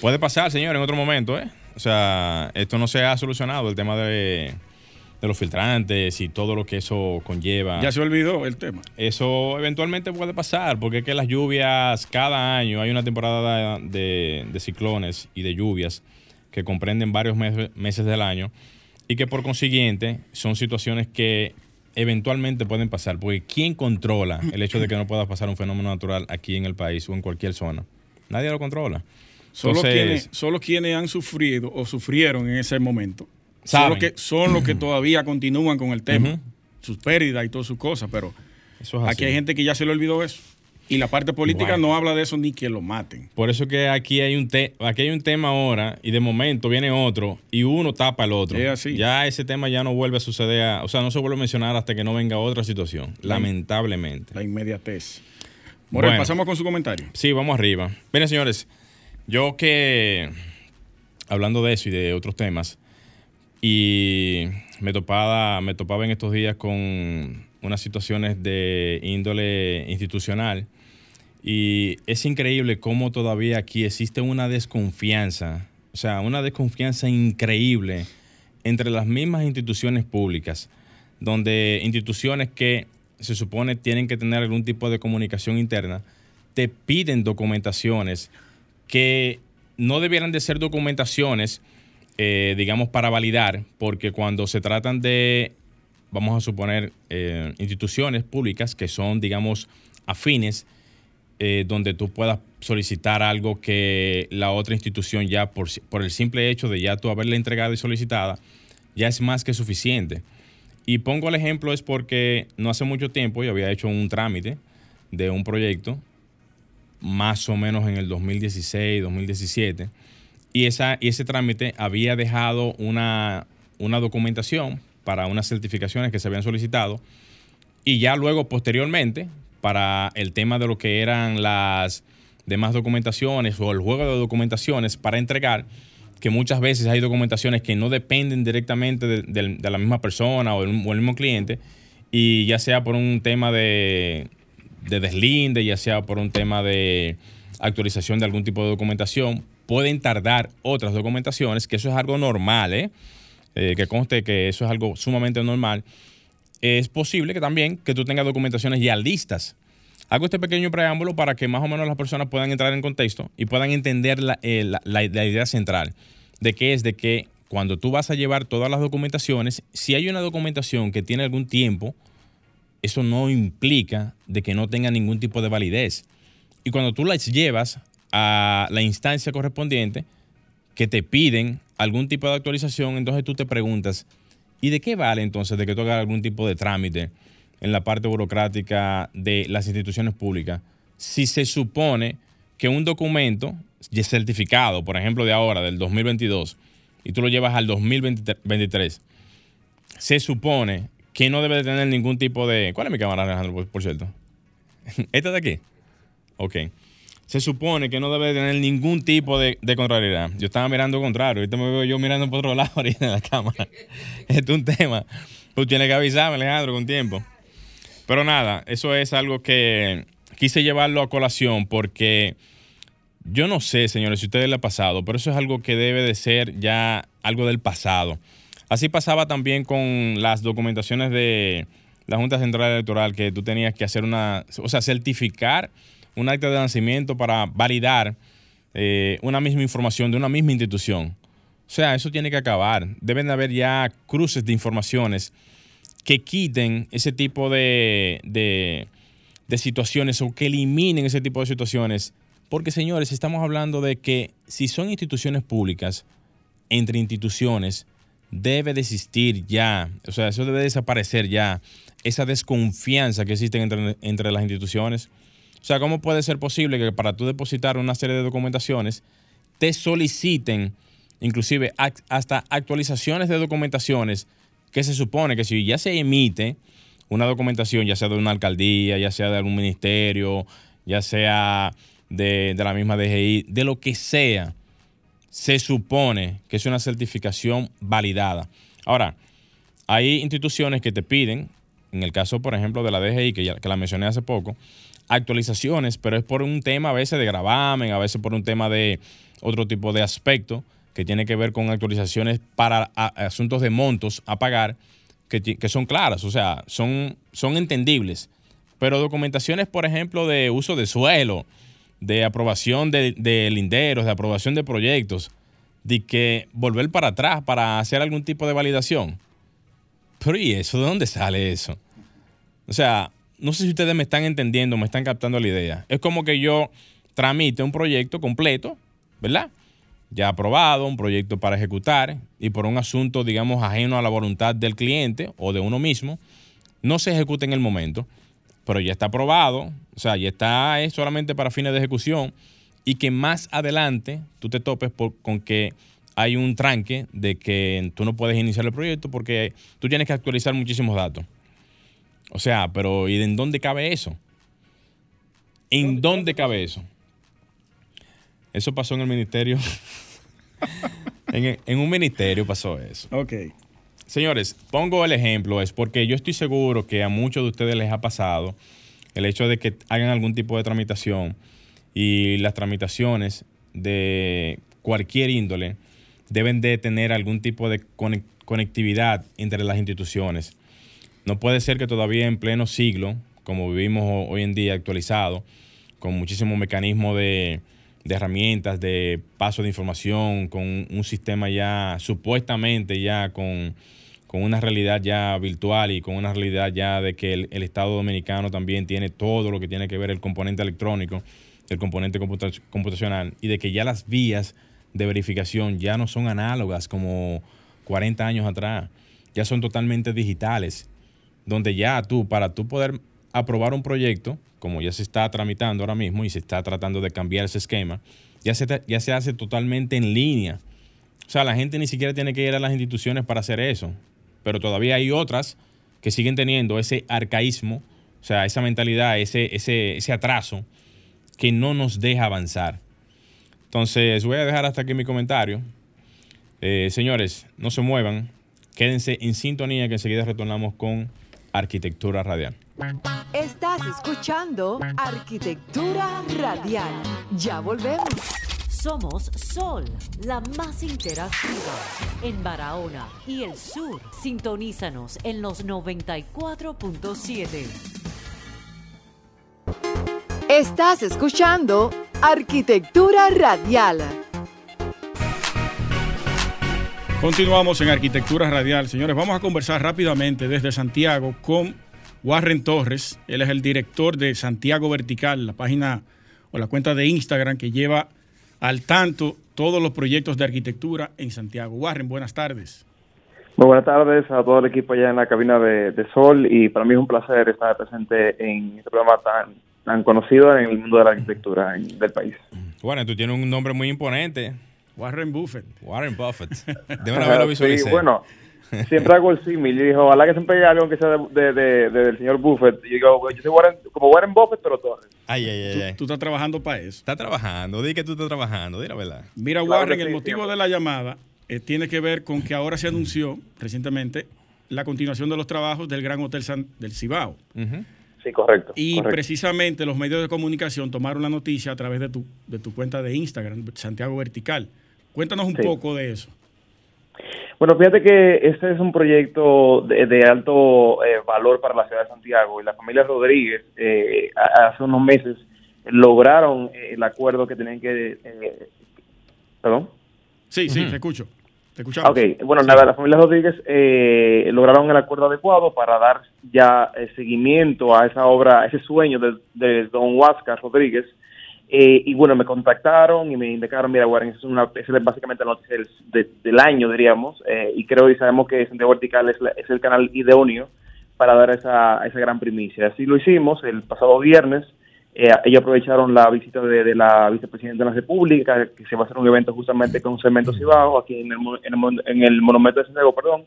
puede pasar, señor, en otro momento, ¿eh? O sea, esto no se ha solucionado, el tema de, de los filtrantes y todo lo que eso conlleva. Ya se olvidó el tema. Eso eventualmente puede pasar, porque es que las lluvias, cada año hay una temporada de, de ciclones y de lluvias que comprenden varios meses, meses del año y que por consiguiente son situaciones que eventualmente pueden pasar, porque ¿quién controla el hecho de que no pueda pasar un fenómeno natural aquí en el país o en cualquier zona? Nadie lo controla. Solo, quienes, solo quienes han sufrido o sufrieron en ese momento Saben. son los, que, son los que todavía continúan con el tema. Sus pérdidas y todas sus cosas, pero Eso es así. aquí hay gente que ya se le olvidó eso. Y la parte política Bueno. no habla de eso ni que lo maten. Por eso que aquí hay un te- aquí hay un tema ahora y de momento viene otro y uno tapa al otro. Es así. Ya ese tema ya no vuelve a suceder, a- o sea, no se vuelve a mencionar hasta que no venga otra situación, lamentablemente. La inmediatez. Morel, Bueno. pasamos con su comentario. Sí, vamos arriba. Miren, señores, yo que hablando de eso y de otros temas y me topaba me topaba en estos días con unas situaciones de índole institucional. Y es increíble cómo todavía aquí existe una desconfianza, o sea, una desconfianza increíble entre las mismas instituciones públicas, donde instituciones que se supone tienen que tener algún tipo de comunicación interna, te piden documentaciones que no debieran de ser documentaciones, eh, digamos, para validar, porque cuando se tratan de, vamos a suponer, eh, instituciones públicas que son, digamos, afines, eh, donde tú puedas solicitar algo que la otra institución ya por, por el simple hecho de ya tú haberla entregado y solicitada, ya es más que suficiente. Y pongo el ejemplo es porque no hace mucho tiempo yo había hecho un trámite de un proyecto, más o menos en el 2016, 2017, y, esa, y ese trámite había dejado una, una documentación para unas certificaciones que se habían solicitado, y ya luego, posteriormente, para el tema de lo que eran las demás documentaciones o el juego de documentaciones para entregar, que muchas veces hay documentaciones que no dependen directamente de, la misma persona o el, o el mismo cliente, y ya sea por un tema de, de deslinde, ya sea por un tema de actualización de algún tipo de documentación, pueden tardar otras documentaciones, que eso es algo normal, ¿eh? Eh, que conste que eso es algo sumamente normal es posible que también que tú tengas documentaciones ya listas. Hago este pequeño preámbulo para que más o menos las personas puedan entrar en contexto y puedan entender la, eh, la- idea central de que es de que cuando tú vas a llevar todas las documentaciones, si hay una documentación que tiene algún tiempo, eso no implica de que no tenga ningún tipo de validez. Y cuando tú las llevas a la instancia correspondiente, que te piden algún tipo de actualización, entonces tú te preguntas, ¿Y de qué vale entonces de que tú hagas algún tipo de trámite en la parte burocrática de las instituciones públicas si se supone que un documento certificado, por ejemplo, de ahora, del 2022, y tú lo llevas al 2023, se supone que no debe de tener ningún tipo de... ¿Cuál es mi cámara, Alejandro, por, cierto? ¿Esta de aquí? Ok. Se supone que no debe de tener ningún tipo de, contrariedad. Yo estaba mirando contrario, ahorita me veo yo mirando por otro lado ahorita en la cámara. Este es un tema. Tú tienes que avisarme, Alejandro, con tiempo. Pero nada, eso es algo que quise llevarlo a colación porque yo no sé, señores, si a ustedes le ha pasado, pero eso es algo que debe de ser ya algo del pasado. Así pasaba también con las documentaciones de la Junta Central Electoral, que tú tenías que hacer una, o sea, certificar un acta de nacimiento para validar eh, una misma información de una misma institución. O sea, eso tiene que acabar. Deben de haber ya cruces de informaciones que quiten ese tipo de, de situaciones o que eliminen ese tipo de situaciones. Porque, señores, estamos hablando de que si son instituciones públicas, entre instituciones, debe de existir ya, o sea, eso debe desaparecer ya, esa desconfianza que existe entre, entre las instituciones. O sea, ¿cómo puede ser posible que para tú depositar una serie de documentaciones te soliciten inclusive hasta actualizaciones de documentaciones que se supone que si ya se emite, una documentación, ya sea de una alcaldía, ya sea de algún ministerio, ya sea de, la misma DGI, de lo que sea, se supone que es una certificación validada. Ahora, hay instituciones que te piden, en el caso, por ejemplo, de la DGI, que, ya, que la mencioné hace poco, actualizaciones, pero es por un tema a veces de gravamen, a veces por un tema de otro tipo de aspecto que tiene que ver con actualizaciones para asuntos de montos a pagar que, son claras, o sea, son, son entendibles. Pero documentaciones, por ejemplo, de uso de suelo, de aprobación de, linderos, de aprobación de proyectos, de que volver para atrás para hacer algún tipo de validación. Pero ¿y eso? ¿De dónde sale eso? O sea, no sé si ustedes me están entendiendo, me están captando la idea. Es como que yo tramite un proyecto completo, ¿verdad? ya aprobado, un proyecto para ejecutar y por un asunto, digamos, ajeno a la voluntad del cliente o de uno mismo, no se ejecuta en el momento, pero ya está aprobado, o sea, ya está es solamente para fines de ejecución y que más adelante tú te topes con que hay un tranque de que tú no puedes iniciar el proyecto porque tú tienes que actualizar muchísimos datos. O sea, pero ¿y en dónde cabe eso? ¿En dónde cabe eso? Eso pasó en el ministerio. en, un ministerio pasó eso. Ok. Señores, pongo el ejemplo, es porque yo estoy seguro que a muchos de ustedes les ha pasado el hecho de que hagan algún tipo de tramitación y las tramitaciones de cualquier índole deben de tener algún tipo de conectividad entre las instituciones. No puede ser que todavía en pleno siglo, como vivimos hoy en día actualizado, con muchísimos mecanismos de, herramientas, de paso de información, con un sistema ya supuestamente ya con, una realidad ya virtual y con una realidad ya de que el, Estado dominicano también tiene todo lo que tiene que ver el componente electrónico, el componente computacional, y de que ya las vías de verificación ya no son análogas como 40 años atrás, ya son totalmente digitales, donde ya tú, para tú poder aprobar un proyecto, como ya se está tramitando ahora mismo y se está tratando de cambiar ese esquema, ya se, ya se hace totalmente en línea. O sea, la gente ni siquiera tiene que ir a las instituciones para hacer eso. Pero todavía hay otras que siguen teniendo ese arcaísmo, o sea, esa mentalidad, ese, ese, ese atraso que no nos deja avanzar. Entonces, voy a dejar hasta aquí mi comentario. Eh, señores, no se muevan, quédense en sintonía que enseguida retornamos con Arquitectura Radial. Estás escuchando Arquitectura Radial. Ya volvemos. Somos Sol, la más interactiva en Barahona y el sur. Sintonízanos en los 94.7. Estás escuchando Arquitectura Radial. Continuamos en Arquitectura Radial. Señores, vamos a conversar rápidamente desde Santiago con Warren Torres. Él es el director de Santiago Vertical, la página o la cuenta de Instagram que lleva al tanto todos los proyectos de arquitectura en Santiago. Warren, buenas tardes. Muy buenas tardes a todo el equipo allá en la cabina de, de Sol y para mí es un placer estar presente en este programa tan, tan conocido en el mundo de la arquitectura en- del país. Bueno, tú tienes un nombre muy imponente. Warren Buffett. Warren Buffett. De una vez lo Sí, bueno, siempre hago el símil. Yo digo, ojalá que siempre haya algo que sea de, de- de- de- del señor Buffett. Y yo digo, yo soy Warren, como Warren Buffett, pero Torres. Ay, ay, ay, Tú, estás trabajando para eso. Está trabajando, di que tú estás trabajando, di la verdad. Mira, Claro Warren, el motivo siempre. de la llamada eh, tiene que ver con que ahora se anunció recientemente la continuación de los trabajos del Gran Hotel San- del Cibao. Sí, correcto. Y correcto. precisamente los medios de comunicación tomaron la noticia a través de tu, de tu cuenta de Instagram, Santiago Vertical. Cuéntanos un Sí. poco de eso. Bueno, fíjate que este es un proyecto de, de alto eh, valor para la ciudad de Santiago y la familia Rodríguez eh, hace unos meses lograron eh, el acuerdo que tenían que... eh, ¿Perdón? Sí, sí, Ujú. te escucho. Te escuchamos. Ok, bueno, nada, la familia Rodríguez eh, lograron el acuerdo adecuado para dar ya eh, seguimiento a esa obra, a ese sueño de, de don Huáscar Rodríguez. Eh, y bueno, me contactaron y me indicaron, mira, Warren, esa es, básicamente la noticia del, de- del año, diríamos, eh, y creo y sabemos que Santiago Vertical es, la- es el canal idóneo para dar esa, esa gran primicia. Así lo hicimos el pasado viernes. Eh, ellos aprovecharon la visita de, de la vicepresidenta de la República, que se va a hacer un evento justamente con Cemento Cibao, aquí en el, en el, en el Monumento de Santiago, perdón,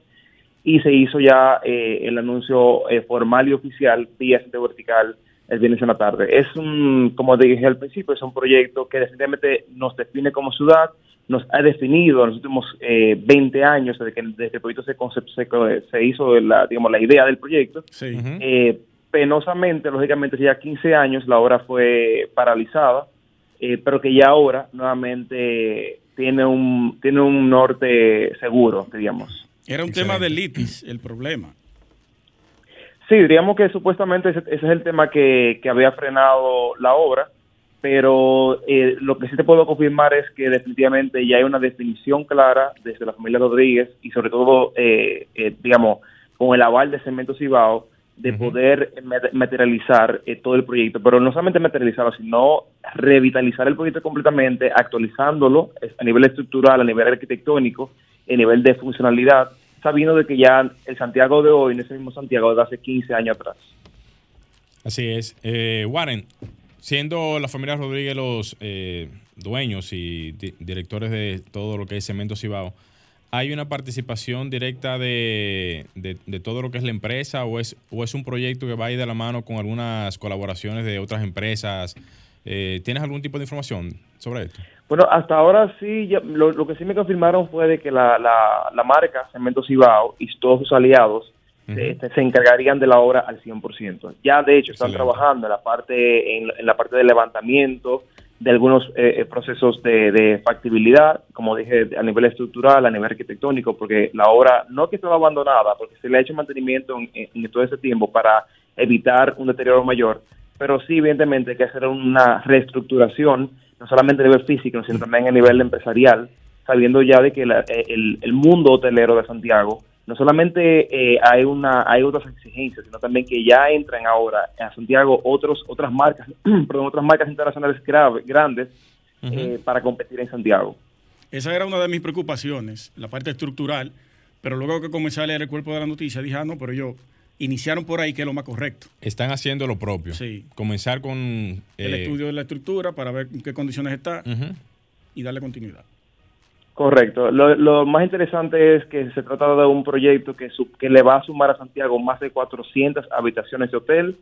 y se hizo ya eh, el anuncio eh, formal y oficial vía Santiago Vertical el viernes en la tarde. Es un, como dije al principio, es un proyecto que definitivamente nos define como ciudad, nos ha definido en los últimos eh, 20 años desde que, desde que el proyecto se, concep- se, se hizo la, digamos, la idea del proyecto. Sí. Eh, penosamente, lógicamente, hace ya 15 años la obra fue paralizada, eh, pero que ya ahora nuevamente tiene un, tiene un norte seguro, digamos. Era un Excelente. tema de litis el problema. Sí, diríamos que supuestamente ese, ese es el tema que, que había frenado la obra, pero eh, lo que sí te puedo confirmar es que definitivamente ya hay una definición clara desde la familia Rodríguez y sobre todo, eh, eh, digamos, con el aval de Cemento Cibao, de poder ma- materializar eh, todo el proyecto, pero no solamente materializarlo, sino revitalizar el proyecto completamente, actualizándolo a nivel estructural, a nivel arquitectónico, a nivel de funcionalidad, sabiendo de que ya el Santiago de hoy no es mismo Santiago de hace 15 años atrás. Así es. Eh, Warren, siendo la familia Rodríguez los eh, dueños y di- directores de todo lo que es Cemento Cibao, ¿hay una participación directa de, de- de todo lo que es la empresa o es, o es un proyecto que va a ir de la mano con algunas colaboraciones de otras empresas? Eh, ¿Tienes algún tipo de información sobre esto? Bueno, hasta ahora sí, ya- lo, lo que sí me confirmaron fue de que la, la, la marca Cemento Cibao y todos sus aliados Ujú. este, se encargarían de la obra al 100%. Ya de hecho están Excelente. trabajando en la parte en, en la parte de levantamiento de algunos eh, eh, procesos de, de factibilidad, como dije, a nivel estructural, a nivel arquitectónico, porque la obra no que estaba abandonada, porque se le ha hecho mantenimiento en, en- en todo ese tiempo para evitar un deterioro mayor, pero sí, evidentemente, hay que hacer una reestructuración, no solamente a nivel físico, sino también a nivel empresarial, sabiendo ya de que la- eh, el, el mundo hotelero de Santiago no solamente eh, hay una hay otras exigencias, sino también que ya entran ahora a Santiago otros otras marcas, perdón, otras marcas internacionales grave- grandes eh, para competir en Santiago. Esa era una de mis preocupaciones, la parte estructural, pero luego que comencé a leer el cuerpo de la noticia, dije, ah, no, pero yo, iniciaron por ahí, que es lo más correcto. Están haciendo lo propio. Sí. Comenzar con... El eh, estudio de la estructura para ver en qué condiciones está ujú. y darle continuidad. Correcto. Lo, lo más interesante es que se trata de un proyecto que, su- que le va a sumar a Santiago más de 400 habitaciones de hotel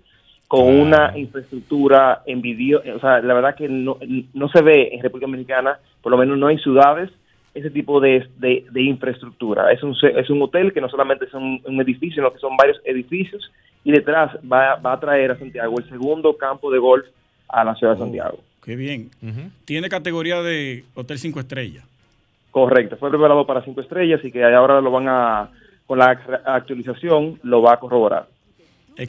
con una infraestructura envidio, o sea, la verdad que no, no se ve en República Dominicana, por lo menos no en ciudades, ese tipo de, de- de infraestructura. Es un, es un hotel que no solamente es un, un edificio, sino que son varios edificios y detrás va, va a traer a Santiago el segundo campo de golf a la ciudad de Santiago. Qué bien. Tiene categoría de Hotel 5 Estrellas. Correcto, fue preparado para cinco estrellas y que ahora lo van a, con la actualización, lo va a corroborar. Excelente.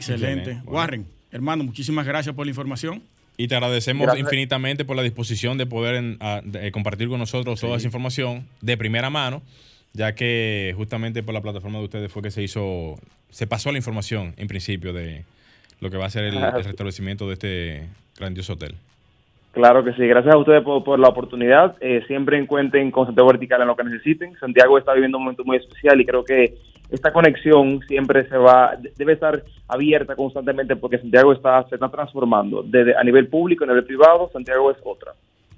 Excelente. Bueno. Warren, hermano, muchísimas gracias por la información. Y te agradecemos Gracias. infinitamente por la disposición de poder en- a- de- eh, compartir con nosotros toda esa información de primera mano, ya que justamente por la plataforma de ustedes fue que se hizo, se pasó la información en principio de lo que va a ser el, el restablecimiento de este grandioso hotel. Claro que sí, gracias a ustedes por, por la oportunidad. Eh, siempre encuentren con Santiago Vertical en lo que necesiten. Santiago está viviendo un momento muy especial y creo que esta conexión siempre se va, debe estar abierta constantemente porque Santiago está, se está transformando. Desde a nivel público, a nivel privado, Santiago es otra.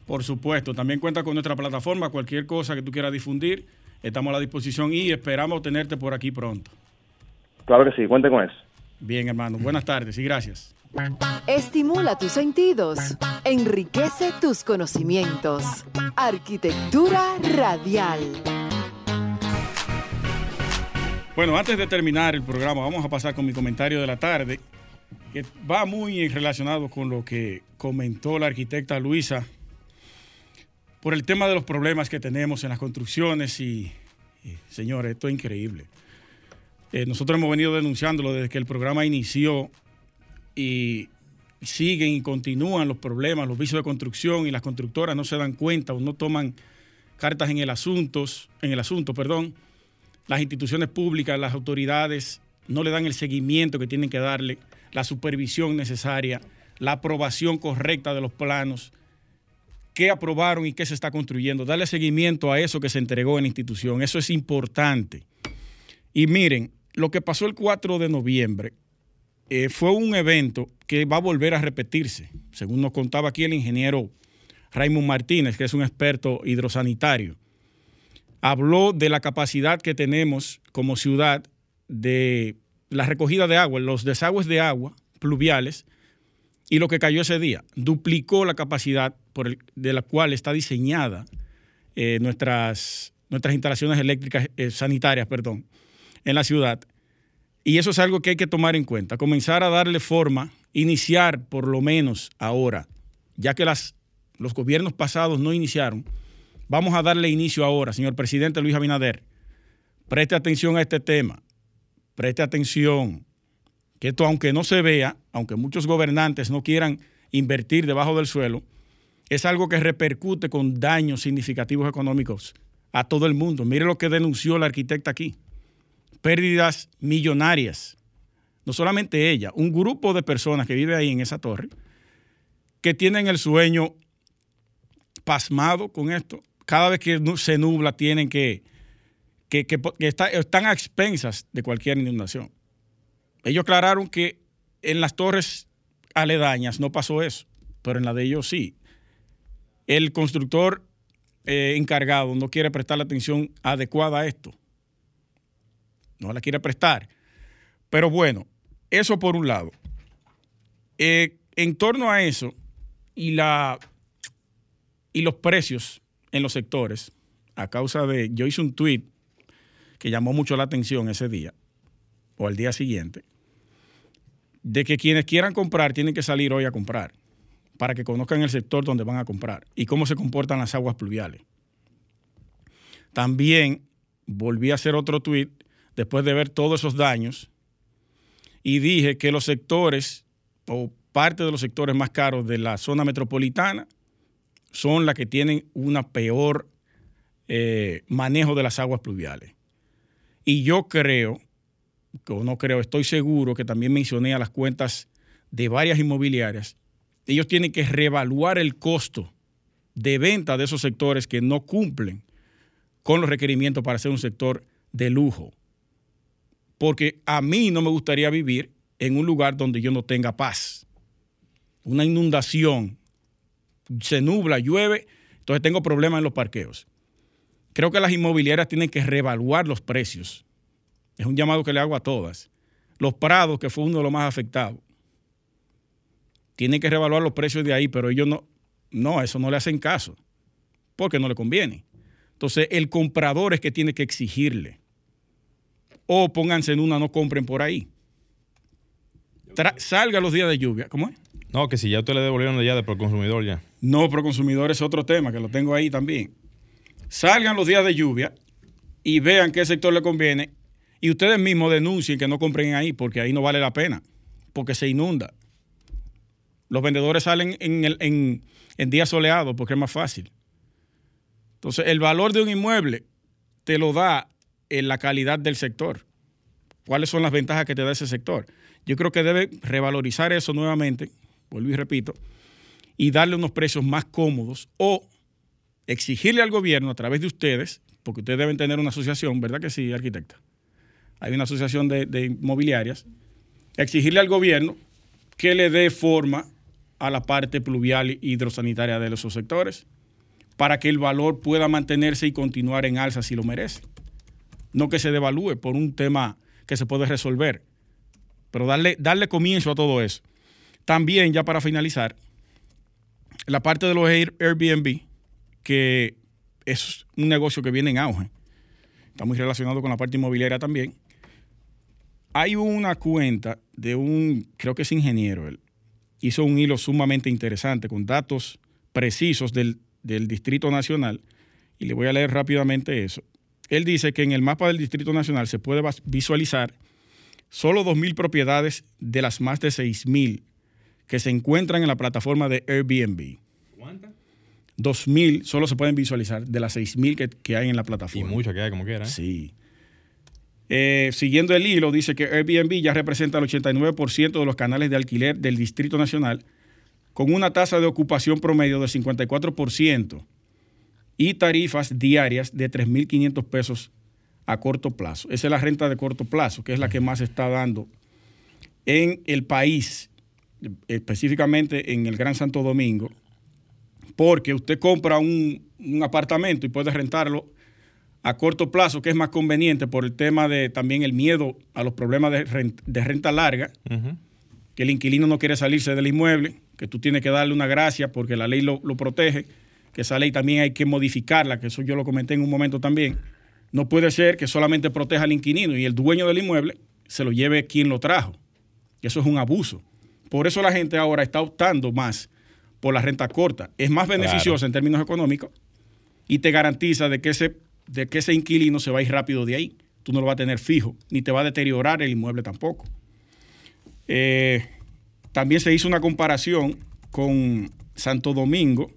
Por supuesto, también cuenta con nuestra plataforma, cualquier cosa que tú quieras difundir, estamos a la disposición y esperamos tenerte por aquí pronto. Claro que sí, cuente con eso. Bien, hermano, buenas tardes y gracias. Estimula tus sentidos, enriquece tus conocimientos. Arquitectura radial. Bueno, antes de terminar el programa, vamos a pasar con mi comentario de la tarde, que va muy relacionado con lo que comentó la arquitecta Luisa por el tema de los problemas que tenemos en las construcciones y, señores, esto es increíble. Eh, nosotros hemos venido denunciándolo desde que el programa inició y siguen y continúan los problemas, los vicios de construcción y las constructoras no se dan cuenta o no toman cartas en el asunto, en el asunto, perdón. Las instituciones públicas, las autoridades no le dan el seguimiento que tienen que darle, la supervisión necesaria, la aprobación correcta de los planos, qué aprobaron y qué se está construyendo, darle seguimiento a eso que se entregó en la institución. Eso es importante. Y miren, lo que pasó el 4 de noviembre eh, fue un evento que va a volver a repetirse, según nos contaba aquí el ingeniero Raymond Martínez, que es un experto hidrosanitario. Habló de la capacidad que tenemos como ciudad de la recogida de agua, los desagües de agua pluviales, y lo que cayó ese día. Duplicó la capacidad por de la cual está diseñada eh, nuestras, nuestras instalaciones eléctricas eh, sanitarias, perdón, en la ciudad. Y eso es algo que hay que tomar en cuenta, comenzar a darle forma, iniciar por lo menos ahora, ya que las, los gobiernos pasados no iniciaron, vamos a darle inicio ahora, señor presidente Luis Abinader. Preste atención a este tema, preste atención, que esto aunque no se vea, aunque muchos gobernantes no quieran invertir debajo del suelo, es algo que repercute con daños significativos económicos a todo el mundo. Mire lo que denunció la arquitecta aquí pérdidas millonarias. No solamente ella, un grupo de personas que vive ahí en esa torre, que tienen el sueño pasmado con esto. Cada vez que se nubla tienen que, que, que, que está, están a expensas de cualquier inundación. Ellos aclararon que en las torres aledañas no pasó eso, pero en la de ellos sí. El constructor eh, encargado no quiere prestar la atención adecuada a esto no la quiere prestar. Pero bueno, eso por un lado. Eh, en torno a eso y, la, y los precios en los sectores, a causa de, yo hice un tweet que llamó mucho la atención ese día o al día siguiente, de que quienes quieran comprar tienen que salir hoy a comprar para que conozcan el sector donde van a comprar y cómo se comportan las aguas pluviales. También volví a hacer otro tweet después de ver todos esos daños y dije que los sectores o parte de los sectores más caros de la zona metropolitana son las que tienen una peor eh, manejo de las aguas pluviales. Y yo creo, o no creo, estoy seguro que también mencioné a las cuentas de varias inmobiliarias, ellos tienen que reevaluar el costo de venta de esos sectores que no cumplen con los requerimientos para ser un sector de lujo porque a mí no me gustaría vivir en un lugar donde yo no tenga paz. Una inundación, se nubla, llueve, entonces tengo problemas en los parqueos. Creo que las inmobiliarias tienen que reevaluar los precios. Es un llamado que le hago a todas. Los prados, que fue uno de los más afectados, tienen que reevaluar los precios de ahí, pero ellos no, no, eso no le hacen caso, porque no le conviene. Entonces, el comprador es que tiene que exigirle o pónganse en una, no compren por ahí. Tra salga los días de lluvia. ¿Cómo es? No, que si ya usted le devolvieron ya de Proconsumidor ya. No, Proconsumidor es otro tema, que lo tengo ahí también. Salgan los días de lluvia y vean qué sector le conviene y ustedes mismos denuncien que no compren ahí porque ahí no vale la pena, porque se inunda. Los vendedores salen en, el, en, en días soleados porque es más fácil. Entonces, el valor de un inmueble te lo da en la calidad del sector. ¿Cuáles son las ventajas que te da ese sector? Yo creo que debe revalorizar eso nuevamente, vuelvo y repito, y darle unos precios más cómodos o exigirle al gobierno a través de ustedes, porque ustedes deben tener una asociación, ¿verdad que sí, arquitecta? Hay una asociación de, inmobiliarias, exigirle al gobierno que le dé forma a la parte pluvial y hidrosanitaria de esos sectores para que el valor pueda mantenerse y continuar en alza si lo merece. No que se devalúe por un tema que se puede resolver, pero darle, darle comienzo a todo eso. También, ya para finalizar, la parte de los Airbnb, que es un negocio que viene en auge, está muy relacionado con la parte inmobiliaria también. Hay una cuenta de un, creo que es ingeniero, él hizo un hilo sumamente interesante con datos precisos del, del Distrito Nacional, y le voy a leer rápidamente eso. Él dice que en el mapa del Distrito Nacional se puede visualizar solo 2.000 propiedades de las más de 6.000 que se encuentran en la plataforma de Airbnb. ¿Cuántas? 2.000 solo se pueden visualizar de las 6.000 que, que hay en la plataforma. Y muchas que hay como quiera. ¿eh? Sí. Eh, siguiendo el hilo, dice que Airbnb ya representa el 89% de los canales de alquiler del Distrito Nacional, con una tasa de ocupación promedio del 54% y tarifas diarias de 3.500 pesos a corto plazo. Esa es la renta de corto plazo, que es la que más se está dando en el país, específicamente en el Gran Santo Domingo, porque usted compra un, un apartamento y puede rentarlo a corto plazo, que es más conveniente por el tema de también el miedo a los problemas de renta, de renta larga, que el inquilino no quiere salirse del inmueble, que tú tienes que darle una gracia porque la ley lo, lo protege, que esa ley también hay que modificarla, que eso yo lo comenté en un momento también. No puede ser que solamente proteja al inquilino y el dueño del inmueble se lo lleve quien lo trajo. Eso es un abuso. Por eso la gente ahora está optando más por la renta corta. Es más beneficiosa en términos económicos y te garantiza de que ese de que ese inquilino se va a ir rápido de ahí. Tú no lo vas a tener fijo, ni te va a deteriorar el inmueble tampoco. Eh, también se hizo una comparación con Santo Domingo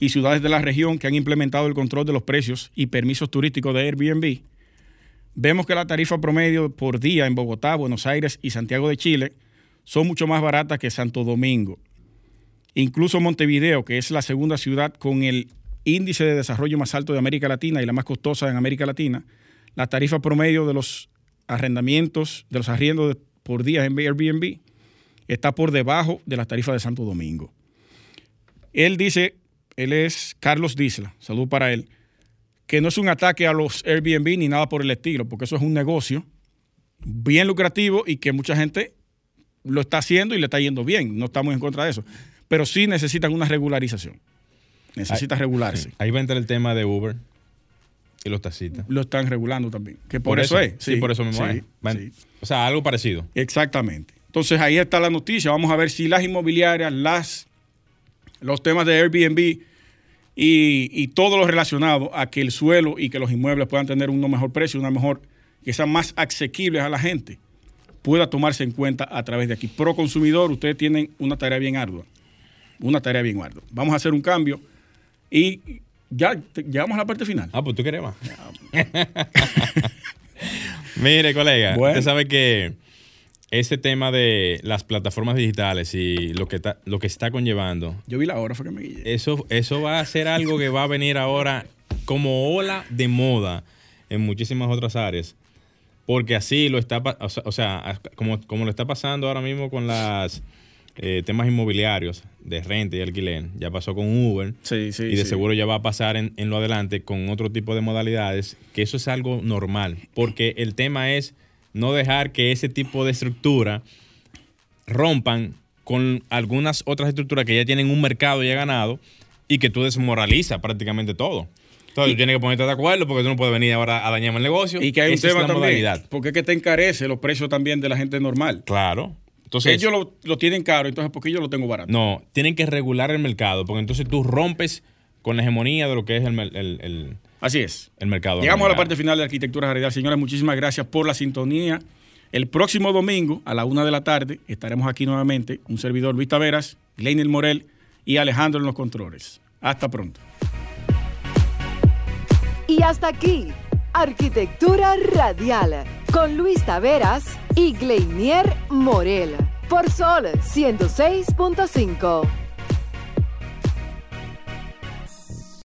y ciudades de la región que han implementado el control de los precios y permisos turísticos de Airbnb. Vemos que la tarifa promedio por día en Bogotá, Buenos Aires y Santiago de Chile son mucho más baratas que Santo Domingo. Incluso Montevideo, que es la segunda ciudad con el índice de desarrollo más alto de América Latina y la más costosa en América Latina, la tarifa promedio de los arrendamientos, de los arriendos por día en Airbnb, está por debajo de la tarifa de Santo Domingo. Él dice, él es Carlos Disla, salud para él, que no es un ataque a los Airbnb ni nada por el estilo, porque eso es un negocio bien lucrativo y que mucha gente lo está haciendo y le está yendo bien. No estamos en contra de eso. Pero sí necesitan una regularización. Necesita regularse. Ahí va a entrar el tema de Uber y los taxistas. Lo están regulando también. Que por, eso, es. Sí, por eso mismo sí, es. O sea, algo parecido. Exactamente. Entonces ahí está la noticia. Vamos a ver si las inmobiliarias, las, los temas de Airbnb y, y todo lo relacionado a que el suelo y que los inmuebles puedan tener un mejor precio, una mejor, que sean más asequibles a la gente, pueda tomarse en cuenta a través de aquí. Pro consumidor, ustedes tienen una tarea bien ardua. Una tarea bien ardua. Vamos a hacer un cambio y ya te- llegamos a la parte final. Ah, pues tú quieres más. Mire, colega, Bueno. usted sabe que ese tema de las plataformas digitales y lo que, está, lo que está conllevando, Yo vi la hora, fue que me guillé. eso, eso va a ser algo que va a venir ahora como ola de moda en muchísimas otras áreas. Porque así lo está, o sea, o sea, como, como lo está pasando ahora mismo con los temas inmobiliarios de renta y alquiler. Ya pasó con Uber. Sí, sí. y de sí. seguro ya va a pasar en, en lo adelante con otro tipo de modalidades, que eso es algo normal, porque el tema es no dejar que ese tipo de estructura rompan con algunas otras estructuras que ya tienen un mercado ya ganado y que tú desmoralizas prácticamente todo. Entonces tú tienes que ponerte de acuerdo porque tú no puedes venir ahora a dañarme el negocio. Y que hay un Esa tema también. modalidad. Porque es que te encarece los precios también de la gente normal. Claro. Entonces, Ellos lo, lo tienen caro, entonces ¿por qué yo lo tengo barato? no, tienen que regular el mercado porque entonces tú rompes con la hegemonía de lo que es el, mer- el- el- Así es. el mercado. Llegamos a la parte final de Arquitectura Radial. Señores, muchísimas gracias por la sintonía. El próximo domingo, a la una de la tarde, estaremos aquí nuevamente. Un servidor Luis Taveras, Gleiner Morel y Alejandro en los controles. Hasta pronto. Y hasta aquí, Arquitectura Radial, con Luis Taveras y Gleinier Morel, por Sol 106.5.